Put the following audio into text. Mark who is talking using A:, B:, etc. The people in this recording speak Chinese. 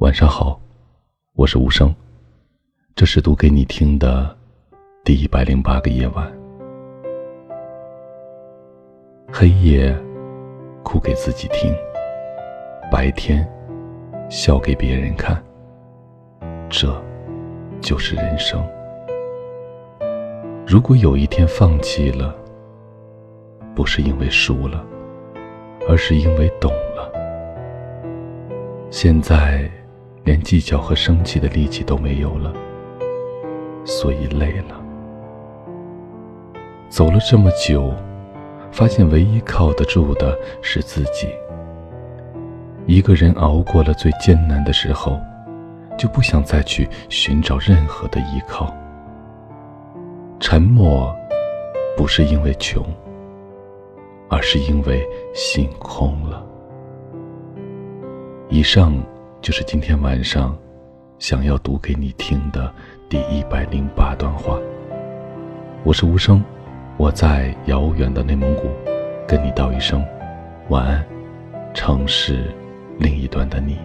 A: 晚上好，我是无声。这是读给你听的第一百零八个夜晚。黑夜哭给自己听，白天笑给别人看。这就是人生。如果有一天放弃了，不是因为输了，而是因为懂了。现在。连计较和生气的力气都没有了，所以累了。走了这么久，发现唯一靠得住的是自己。一个人熬过了最艰难的时候，就不想再去寻找任何的依靠。沉默，不是因为穷，而是因为心空了。以上。就是今天晚上，想要读给你听的第一百零八段话。我是无声，我在遥远的内蒙古，跟你道一声晚安，城市另一端的你。